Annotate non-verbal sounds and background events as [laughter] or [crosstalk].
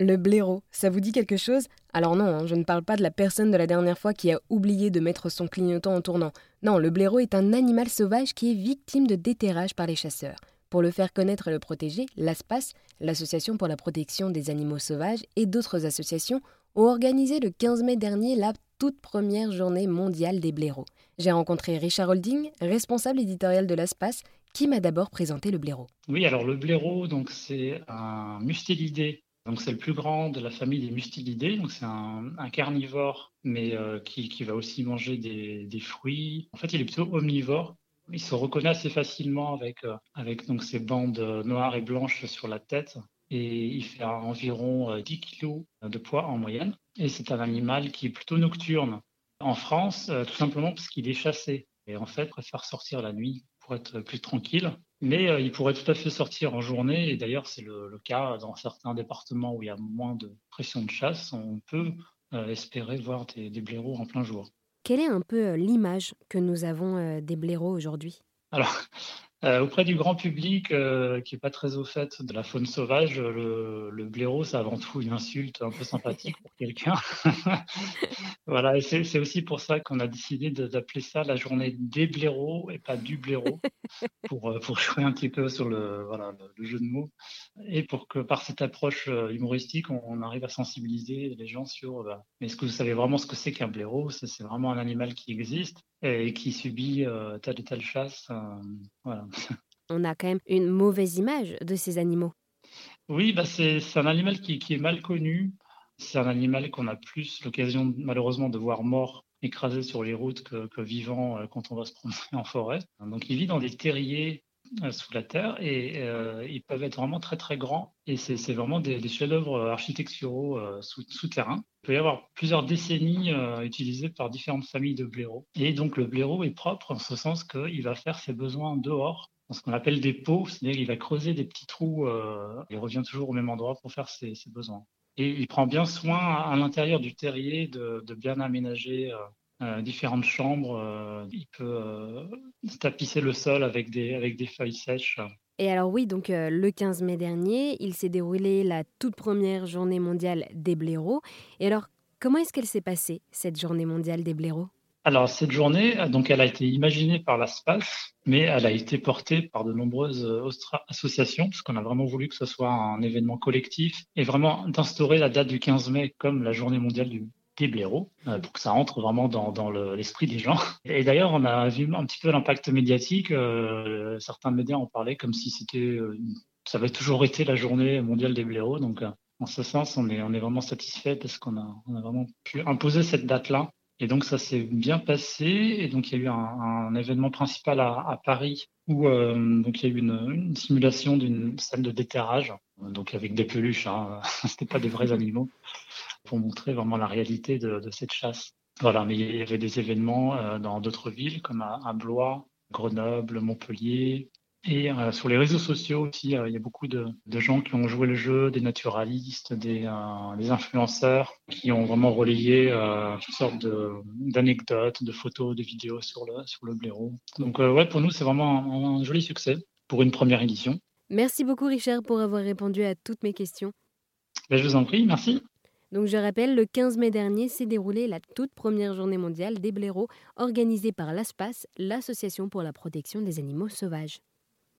Le blaireau, ça vous dit quelque chose? Alors non, hein, je ne parle pas de la personne de la dernière fois qui a oublié de mettre son clignotant en tournant. Non, le blaireau est un animal sauvage qui est victime de déterrage par les chasseurs. Pour le faire connaître et le protéger, l'ASPAS, l'Association pour la protection des animaux sauvages, et d'autres associations ont organisé le 15 mai dernier la toute première journée mondiale des blaireaux. J'ai rencontré Richard Holding, responsable éditorial de l'ASPAS, qui m'a d'abord présenté le blaireau? Oui, alors le blaireau, donc c'est un mustélidé. Donc c'est le plus grand de la famille des mustélidés. Donc c'est un, carnivore, mais euh, qui, va aussi manger des, fruits. En fait, il est plutôt omnivore. Il se reconnaît assez facilement avec, euh, avec donc ses bandes noires et blanches sur la tête et il fait environ 10 euh, kg de poids en moyenne. Et c'est un animal qui est plutôt nocturne. En France, euh, tout simplement parce qu'il est chassé. Et en fait, préfère sortir la nuit pour être plus tranquille. Mais euh, il pourrait tout à fait sortir en journée. Et d'ailleurs, c'est le, cas dans certains départements où il y a moins de pression de chasse. On peut espérer voir des, des, blaireaux en plein jour. Quelle est un peu l'image que nous avons des blaireaux aujourd'hui? Alors, euh, auprès du grand public euh, qui n'est pas très au fait de la faune sauvage, le, le blaireau, c'est avant tout une insulte un peu sympathique pour quelqu'un. [laughs] voilà, c'est aussi pour ça qu'on a décidé d'appeler ça la journée des blaireaux et pas du blaireau, [laughs] pour, euh, pour jouer un petit peu sur le, voilà, le, jeu de mots, et pour que par cette approche humoristique, on, arrive à sensibiliser les gens sur bah, est-ce que vous savez vraiment ce que c'est qu'un blaireau? C'est vraiment un animal qui existe et qui subit telle et telle chasse. Voilà. On a quand même une mauvaise image de ces animaux. Oui, bah c'est un animal qui, est mal connu. C'est un animal qu'on a plus l'occasion malheureusement de voir mort écrasé sur les routes que, vivant euh, quand on va se promener [laughs] en forêt. Donc il vit dans des terriers sous la terre et euh, ils peuvent être vraiment très très grands et c'est vraiment des, chefs-d'œuvre architecturaux souterrains. Il peut y avoir plusieurs décennies utilisés par différentes familles de blaireaux et donc le blaireau est propre en ce sens qu'il va faire ses besoins dehors ce qu'on appelle des pots, c'est-à-dire qu'il va creuser des petits trous, euh, il revient toujours au même endroit pour faire ses, besoins. Et il prend bien soin à, l'intérieur du terrier de, bien aménager euh, euh, différentes chambres. il peut tapisser le sol avec des, avec des feuilles sèches. Et alors oui, donc le 15 mai dernier, il s'est déroulé la toute première journée mondiale des blaireaux. Et alors, comment est-ce qu'elle s'est passée, cette journée mondiale des blaireaux? Alors, cette journée, donc, elle a été imaginée par la SPAS, mais elle a été portée par de nombreuses euh, associations, parce qu'on a vraiment voulu que ce soit un événement collectif et vraiment d'instaurer la date du 15 mai comme la journée mondiale du, des blaireaux, euh, pour que ça entre vraiment dans, l'esprit des gens. Et d'ailleurs, on a vu un petit peu l'impact médiatique. Euh, certains médias en parlaient comme si c'était, ça avait toujours été la journée mondiale des blaireaux. Donc, en ce sens, on est, vraiment satisfait parce qu'on a, vraiment pu imposer cette date-là et donc ça s'est bien passé. Et donc il y a eu un, événement principal à, Paris où euh, donc il y a eu une, simulation d'une salle de déterrage, donc avec des peluches. Hein. [laughs] C'était pas des vrais animaux pour montrer vraiment la réalité de, cette chasse. Voilà, mais il y avait des événements euh, dans d'autres villes comme à Blois, Grenoble, Montpellier, et euh, sur les réseaux sociaux aussi, euh, il y a beaucoup de, gens qui ont joué le jeu, des naturalistes, des, influenceurs qui ont vraiment relayé toutes sortes d'anecdotes, de, photos, de vidéos sur le, sur le blaireau. Donc ouais, pour nous, c'est vraiment un, joli succès pour une première édition. Merci beaucoup Richard pour avoir répondu à toutes mes questions. Ben, je vous en prie, merci. Donc je rappelle, le 15 mai dernier s'est déroulée la toute première journée mondiale des blaireaux organisée par l'ASPAS, l'Association pour la protection des animaux sauvages.